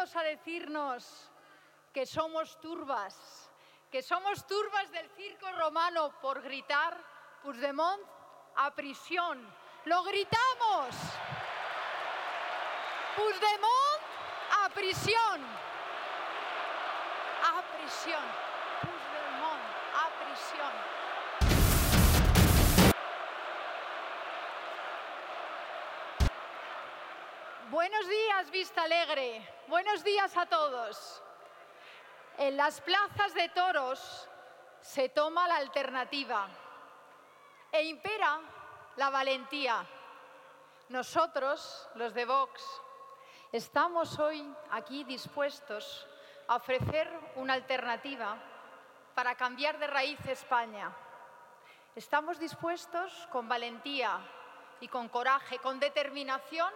a decirnos que somos turbas, que somos turbas del circo romano por gritar Puigdemont a prisión. ¡Lo gritamos! Puigdemont a prisión. A prisión. Puigdemont a prisión. Buenos días, Vista Alegre. Buenos días a todos. En las plazas de toros se toma la alternativa e impera la valentía. Nosotros, los de Vox, estamos hoy aquí dispuestos a ofrecer una alternativa para cambiar de raíz España. Estamos dispuestos con valentía y con coraje, con determinación,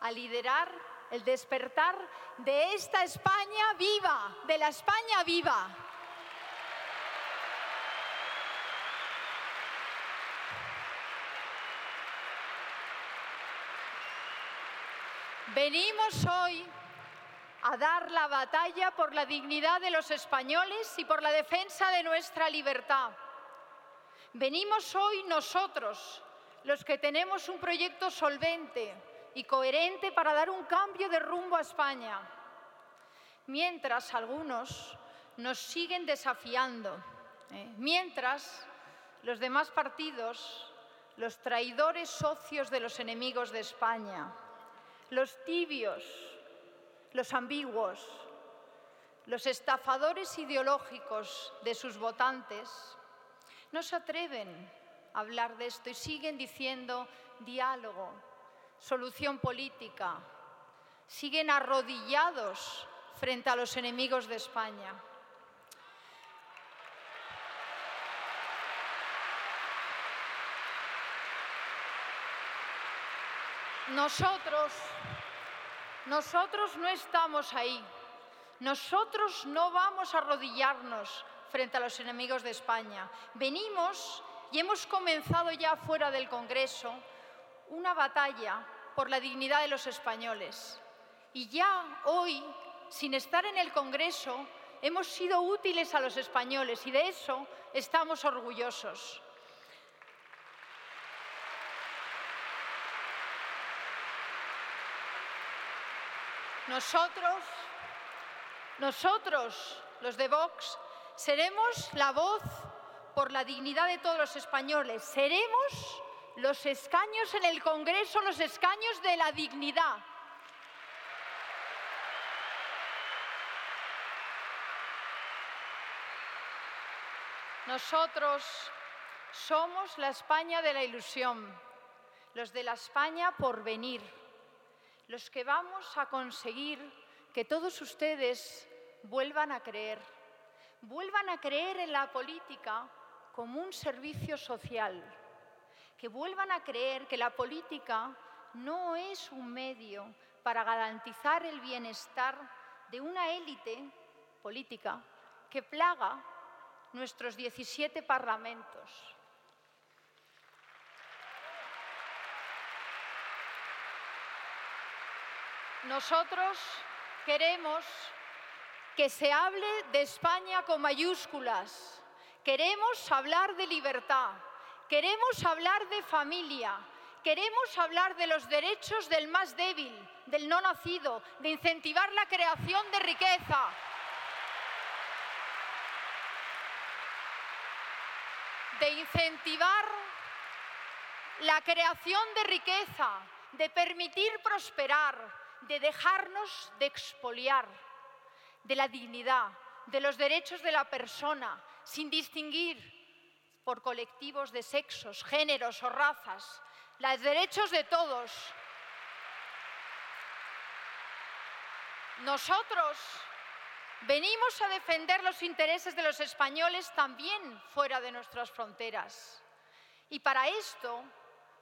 a liderar el despertar de esta España viva, de la España viva. Venimos hoy a dar la batalla por la dignidad de los españoles y por la defensa de nuestra libertad. Venimos hoy nosotros, los que tenemos un proyecto solvente y coherente para dar un cambio de rumbo a España, mientras algunos nos siguen desafiando, ¿eh? mientras los demás partidos, los traidores socios de los enemigos de España, los tibios, los ambiguos, los estafadores ideológicos de sus votantes, no se atreven a hablar de esto y siguen diciendo diálogo, solución política, siguen arrodillados frente a los enemigos de España. Nosotros, nosotros no estamos ahí. Nosotros no vamos a arrodillarnos frente a los enemigos de España. Venimos y hemos comenzado ya fuera del Congreso una batalla por la dignidad de los españoles. Y ya hoy, sin estar en el Congreso, hemos sido útiles a los españoles y de eso estamos orgullosos. Nosotros, nosotros, los de Vox, seremos la voz por la dignidad de todos los españoles. Seremos los escaños en el Congreso, los escaños de la dignidad. Nosotros somos la España de la ilusión, los de la España por venir, los que vamos a conseguir que todos ustedes vuelvan a creer, vuelvan a creer en la política como un servicio social, que vuelvan a creer que la política no es un medio para garantizar el bienestar de una élite política que plaga nuestros 17 parlamentos. Nosotros queremos que se hable de España con mayúsculas. Queremos hablar de libertad. Queremos hablar de familia. Queremos hablar de los derechos del más débil, del no nacido, de incentivar la creación de riqueza. De incentivar la creación de riqueza, de permitir prosperar, de dejarnos de expoliar, de la dignidad, de los derechos de la persona, sin distinguir por colectivos de sexos, géneros o razas, los derechos de todos. Nosotros venimos a defender los intereses de los españoles también fuera de nuestras fronteras. Y para esto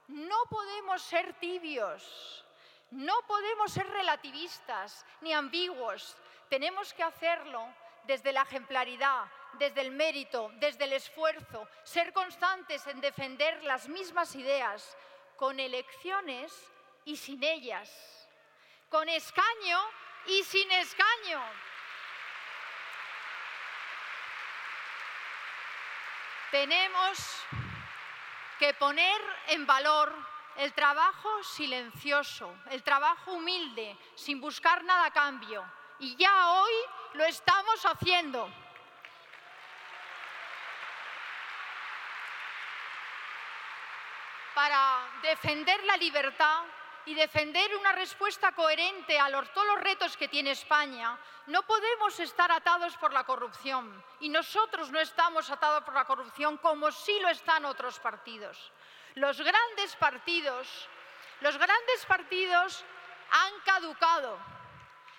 no podemos ser tibios, no podemos ser relativistas ni ambiguos. Tenemos que hacerlo desde la ejemplaridad, desde el mérito, desde el esfuerzo, ser constantes en defender las mismas ideas, con elecciones y sin ellas, con escaño y sin escaño. Tenemos que poner en valor el trabajo silencioso, el trabajo humilde, sin buscar nada a cambio. Y ya hoy lo estamos haciendo. Para defender la libertad y defender una respuesta coherente a todos los retos que tiene España, no podemos estar atados por la corrupción. Y nosotros no estamos atados por la corrupción como sí lo están otros partidos. Los grandes partidos, los grandes partidos han caducado.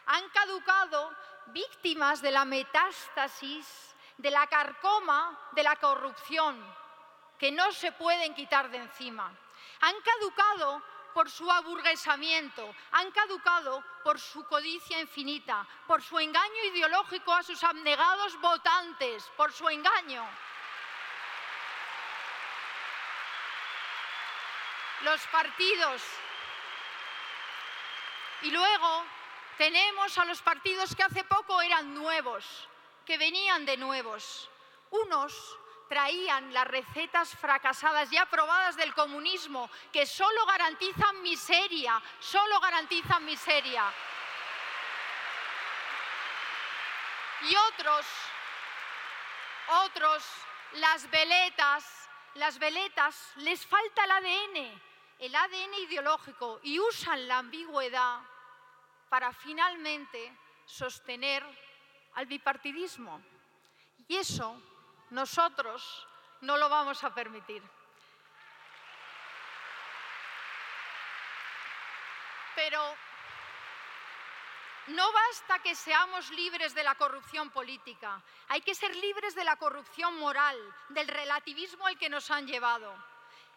Han caducado víctimas de la metástasis, de la carcoma, de la corrupción que no se pueden quitar de encima. Han caducado por su aburguesamiento, han caducado por su codicia infinita, por su engaño ideológico a sus abnegados votantes, por su engaño. Los partidos. Y luego tenemos a los partidos que hace poco eran nuevos, que venían de nuevos. Unos traían las recetas fracasadas ya probadas del comunismo, que solo garantizan miseria, solo garantizan miseria. Y otros, otros, las veletas, las veletas, les falta el ADN, el ADN ideológico, y usan la ambigüedad para finalmente sostener al bipartidismo. Y eso nosotros no lo vamos a permitir. Pero no basta que seamos libres de la corrupción política, hay que ser libres de la corrupción moral, del relativismo al que nos han llevado.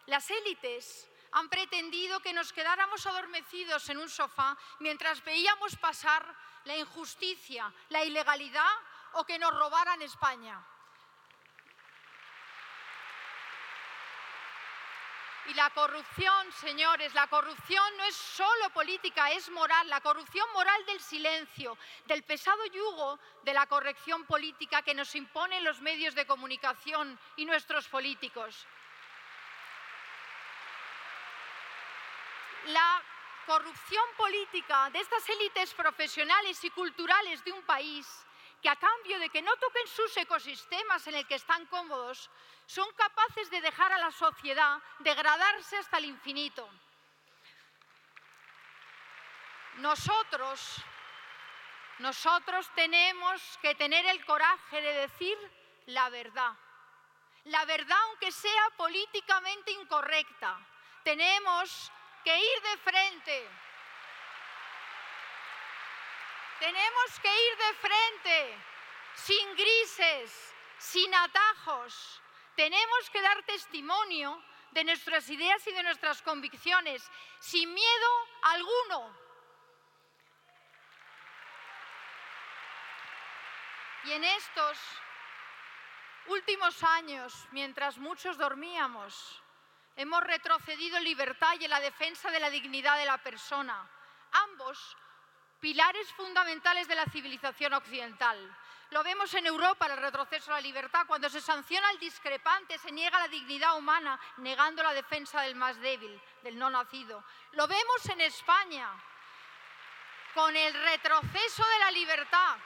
Las élites han pretendido que nos quedáramos adormecidos en un sofá mientras veíamos pasar la injusticia, la ilegalidad o que nos robaran España. Y la corrupción, señores, la corrupción no es solo política, es moral. La corrupción moral del silencio, del pesado yugo de la corrección política que nos imponen los medios de comunicación y nuestros políticos. La corrupción política de estas élites profesionales y culturales de un país que a cambio de que no toquen sus ecosistemas en el que están cómodos, son capaces de dejar a la sociedad degradarse hasta el infinito. Nosotros, nosotros tenemos que tener el coraje de decir la verdad. La verdad aunque sea políticamente incorrecta. Tenemos que ir de frente. Tenemos que ir de frente, sin grises, sin atajos. Tenemos que dar testimonio de nuestras ideas y de nuestras convicciones, sin miedo alguno. Y en estos últimos años, mientras muchos dormíamos, hemos retrocedido en libertad y en la defensa de la dignidad de la persona. Ambos pilares fundamentales de la civilización occidental. Lo vemos en Europa, el retroceso a la libertad, cuando se sanciona al discrepante, se niega la dignidad humana, negando la defensa del más débil, del no nacido. Lo vemos en España, con el retroceso de la libertad,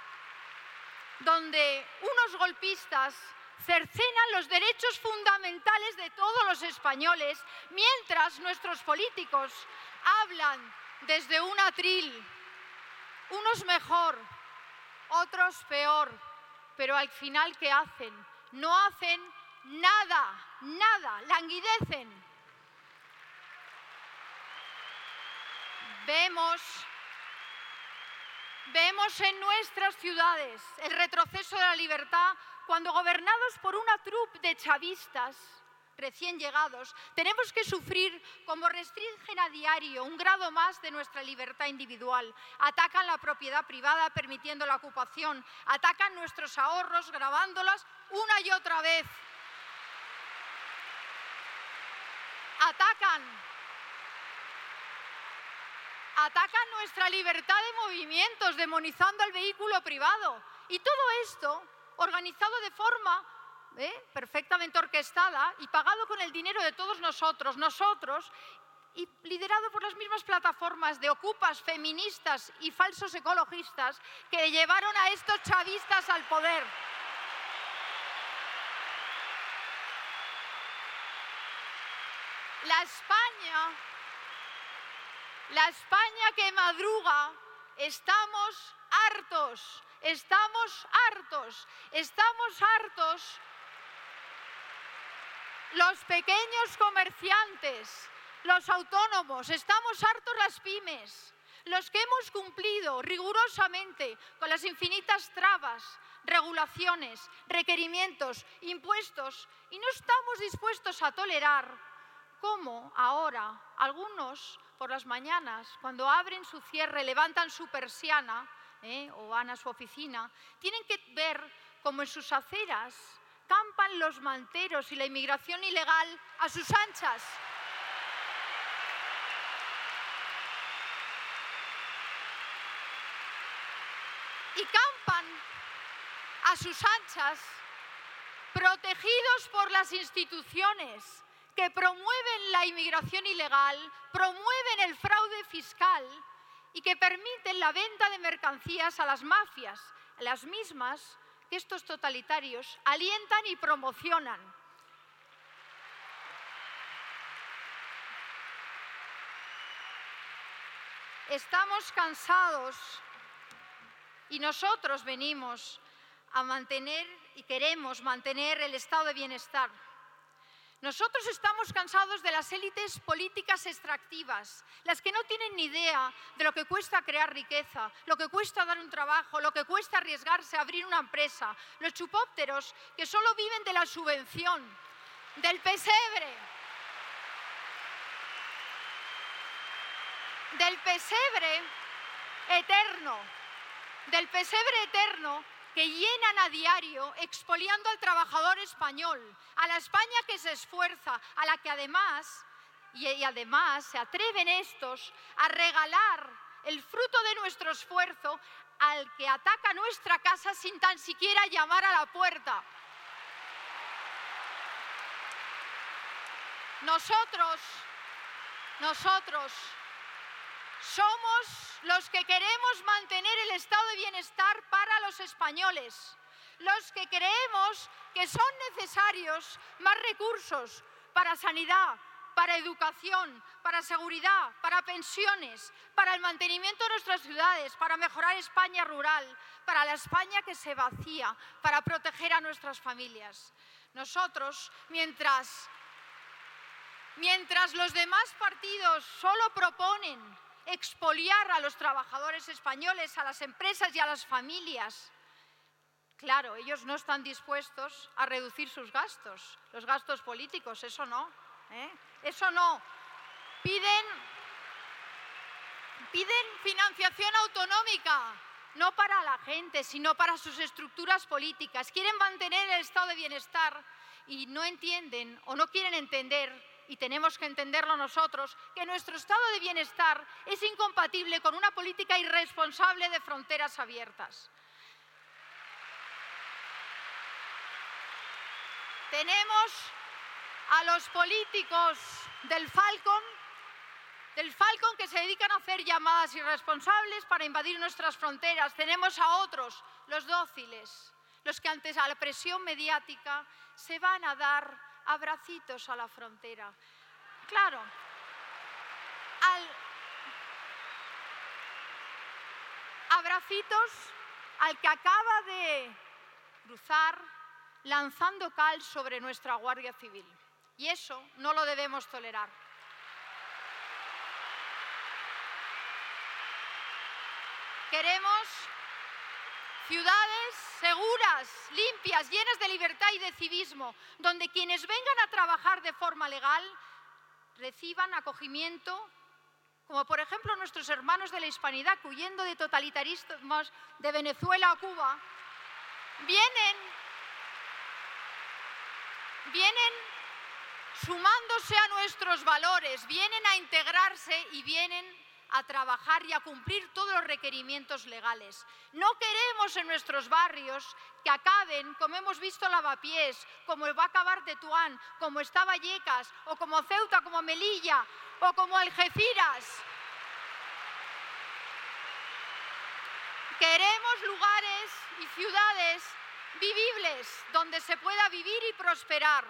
donde unos golpistas cercenan los derechos fundamentales de todos los españoles, mientras nuestros políticos hablan desde un atril, unos mejor, otros peor, pero al final ¿qué hacen? No hacen nada, nada, languidecen. Vemos Vemos en nuestras ciudades el retroceso de la libertad cuando gobernados por una troupe de chavistas recién llegados, tenemos que sufrir como restringen a diario un grado más de nuestra libertad individual. Atacan la propiedad privada permitiendo la ocupación, atacan nuestros ahorros grabándolas una y otra vez. Atacan atacan nuestra libertad de movimientos, demonizando al vehículo privado. Y todo esto organizado de forma ¿eh? perfectamente orquestada y pagado con el dinero de todos nosotros, nosotros, y liderado por las mismas plataformas de ocupas, feministas y falsos ecologistas que llevaron a estos chavistas al poder. La España la España que madruga, estamos hartos, estamos hartos, estamos hartos. Los pequeños comerciantes, los autónomos, estamos hartos las pymes, los que hemos cumplido rigurosamente con las infinitas trabas, regulaciones, requerimientos, impuestos y no estamos dispuestos a tolerar cómo ahora algunos por las mañanas, cuando abren su cierre, levantan su persiana ¿eh? o van a su oficina, tienen que ver cómo en sus aceras campan los manteros y la inmigración ilegal a sus anchas. Y campan a sus anchas protegidos por las instituciones, que promueven la inmigración ilegal, promueven el fraude fiscal y que permiten la venta de mercancías a las mafias, las mismas que estos totalitarios alientan y promocionan. Estamos cansados y nosotros venimos a mantener y queremos mantener el estado de bienestar. Nosotros estamos cansados de las élites políticas extractivas, las que no tienen ni idea de lo que cuesta crear riqueza, lo que cuesta dar un trabajo, lo que cuesta arriesgarse a abrir una empresa, los chupópteros que solo viven de la subvención, del pesebre, del pesebre eterno, del pesebre eterno que llenan a diario expoliando al trabajador español, a la España que se esfuerza, a la que además, y, además se atreven estos a regalar el fruto de nuestro esfuerzo al que ataca nuestra casa sin tan siquiera llamar a la puerta. Nosotros, nosotros somos los que queremos mantener el estado de bienestar para los españoles, los que creemos que son necesarios más recursos para sanidad, para educación, para seguridad, para pensiones, para el mantenimiento de nuestras ciudades, para mejorar España rural, para la España que se vacía, para proteger a nuestras familias. Nosotros, mientras, mientras los demás partidos solo proponen expoliar a los trabajadores españoles, a las empresas y a las familias. Claro, ellos no están dispuestos a reducir sus gastos, los gastos políticos, eso no. ¿eh? Eso no. Piden, piden financiación autonómica, no para la gente, sino para sus estructuras políticas. Quieren mantener el estado de bienestar y no entienden o no quieren entender y tenemos que entenderlo nosotros, que nuestro estado de bienestar es incompatible con una política irresponsable de fronteras abiertas. Tenemos a los políticos del Falcon, del Falcon que se dedican a hacer llamadas irresponsables para invadir nuestras fronteras. Tenemos a otros, los dóciles, los que antes a la presión mediática se van a dar abracitos a la frontera. Claro, al abracitos al que acaba de cruzar lanzando cal sobre nuestra Guardia Civil. Y eso no lo debemos tolerar. Queremos ciudades seguras, limpias, llenas de libertad y de civismo, donde quienes vengan a trabajar de forma legal reciban acogimiento, como por ejemplo nuestros hermanos de la hispanidad, huyendo de totalitarismos de Venezuela a Cuba, vienen vienen sumándose a nuestros valores, vienen a integrarse y vienen a trabajar y a cumplir todos los requerimientos legales. No queremos en nuestros barrios que acaben, como hemos visto Lavapiés, como va a acabar Tetuán, como está Vallecas, o como Ceuta, como Melilla, o como Algeciras. Queremos lugares y ciudades vivibles, donde se pueda vivir y prosperar.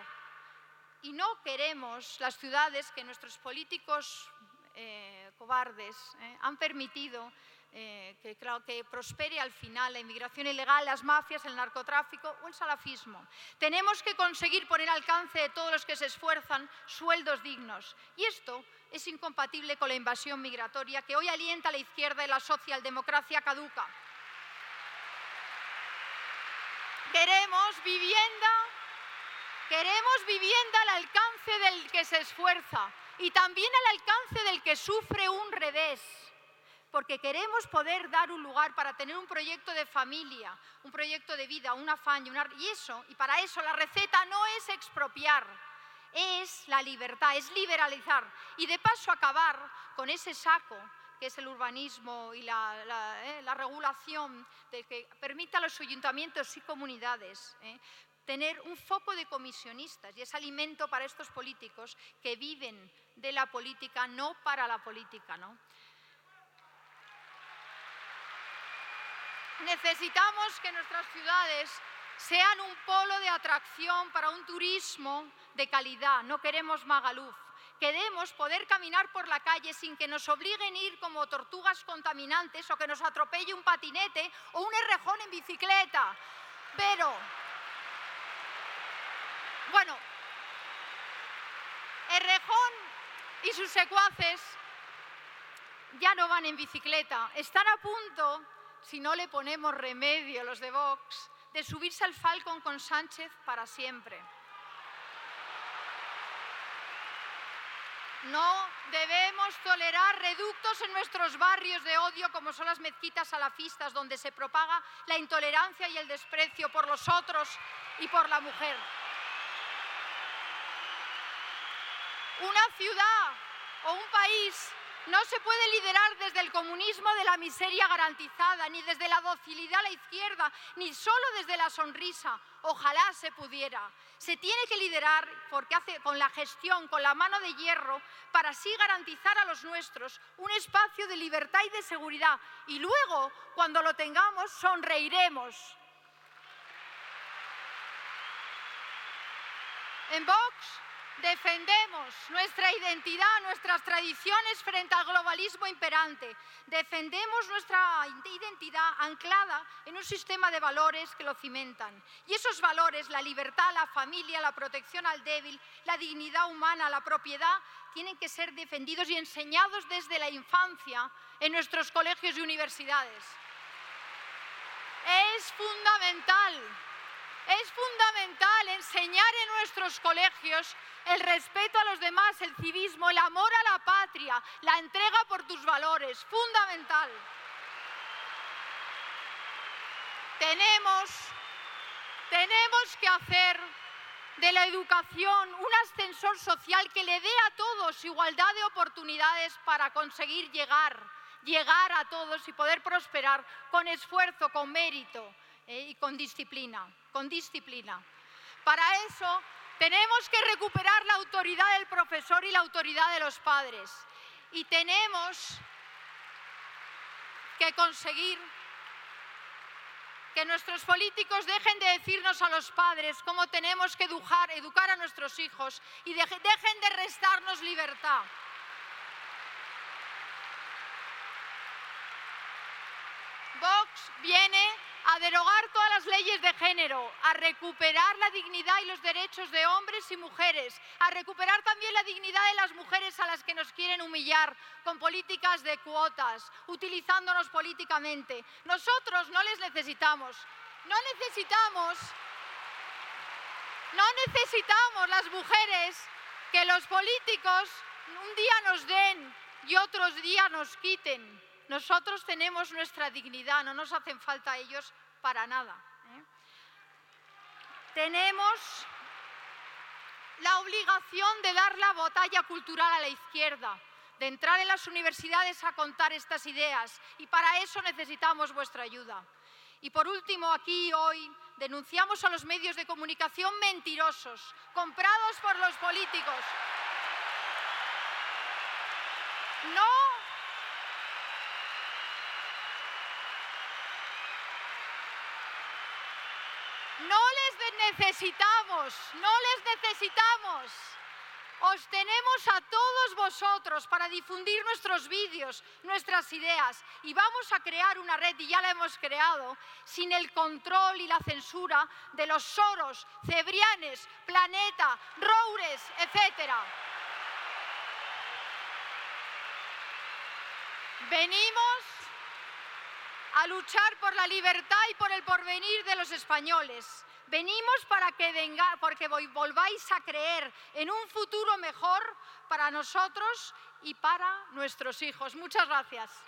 Y no queremos las ciudades que nuestros políticos eh, cobardes eh, han permitido eh, que, que prospere al final la inmigración ilegal, las mafias, el narcotráfico o el salafismo. Tenemos que conseguir poner al alcance de todos los que se esfuerzan sueldos dignos. Y esto es incompatible con la invasión migratoria que hoy alienta a la izquierda y la socialdemocracia caduca. Queremos vivienda, queremos vivienda al alcance del que se esfuerza y también al alcance del que sufre un revés. Porque queremos poder dar un lugar para tener un proyecto de familia, un proyecto de vida, un afán y, y eso, y para eso la receta no es expropiar, es la libertad, es liberalizar y de paso acabar con ese saco que es el urbanismo y la, eh, regulación que permita a los ayuntamientos y comunidades eh, tener un foco de comisionistas y es alimento para estos políticos que viven de la política, no para la política. ¿no? Necesitamos que nuestras ciudades sean un polo de atracción para un turismo de calidad. No queremos Magaluf. Queremos poder caminar por la calle sin que nos obliguen a ir como tortugas contaminantes o que nos atropelle un patinete o un errejón en bicicleta. Pero, bueno, Errejón y sus secuaces ya no van en bicicleta. Están a punto, si no le ponemos remedio los de Vox, de subirse al Falcon con Sánchez para siempre. No debemos tolerar reductos en nuestros barrios de odio como son las mezquitas salafistas, donde se propaga la intolerancia y el desprecio por los otros y por la mujer. Una ciudad o un país no se puede liderar desde el comunismo de la miseria garantizada, ni desde la docilidad a la izquierda, ni solo desde la sonrisa. Ojalá se pudiera. Se tiene que liderar porque hace con la gestión, con la mano de hierro, para así garantizar a los nuestros un espacio de libertad y de seguridad. Y luego, cuando lo tengamos, sonreiremos. En Vox Defendemos nuestra identidad, nuestras tradiciones frente al globalismo imperante. Defendemos nuestra identidad anclada en un sistema de valores que lo cimentan. Y esos valores, la libertad, la familia, la protección al débil, la dignidad humana, la propiedad, tienen que ser defendidos y enseñados desde la infancia en nuestros colegios y universidades. Es fundamental es fundamental enseñar en nuestros colegios el respeto a los demás, el civismo, el amor a la patria, la entrega por tus valores, fundamental. Tenemos, tenemos que hacer de la educación, un ascensor social que le dé a todos igualdad de oportunidades para conseguir llegar, llegar a todos y poder prosperar con esfuerzo, con mérito eh, y con disciplina, con disciplina. Para eso tenemos que recuperar la autoridad del profesor y la autoridad de los padres. Y tenemos que conseguir que nuestros políticos dejen de decirnos a los padres cómo tenemos que educar, educar a nuestros hijos y dejen de restarnos libertad. Vox viene a derogar todas las leyes de género, a recuperar la dignidad y los derechos de hombres y mujeres, a recuperar también la dignidad de las mujeres a las que nos quieren humillar con políticas de cuotas, utilizándonos políticamente. Nosotros no les necesitamos, no necesitamos, no necesitamos las mujeres que los políticos un día nos den y otros días nos quiten. Nosotros tenemos nuestra dignidad, no nos hacen falta ellos para nada. ¿eh? Tenemos la obligación de dar la batalla cultural a la izquierda, de entrar en las universidades a contar estas ideas y para eso necesitamos vuestra ayuda. Y por último, aquí hoy denunciamos a los medios de comunicación mentirosos, comprados por los políticos. No les necesitamos, no les necesitamos. Os tenemos a todos vosotros para difundir nuestros vídeos, nuestras ideas y vamos a crear una red, y ya la hemos creado, sin el control y la censura de los Soros, Cebrianes, Planeta, Roures, etc. Venimos a luchar por la libertad y por el porvenir de los españoles. Venimos para que venga, porque volváis a creer en un futuro mejor para nosotros y para nuestros hijos. Muchas gracias.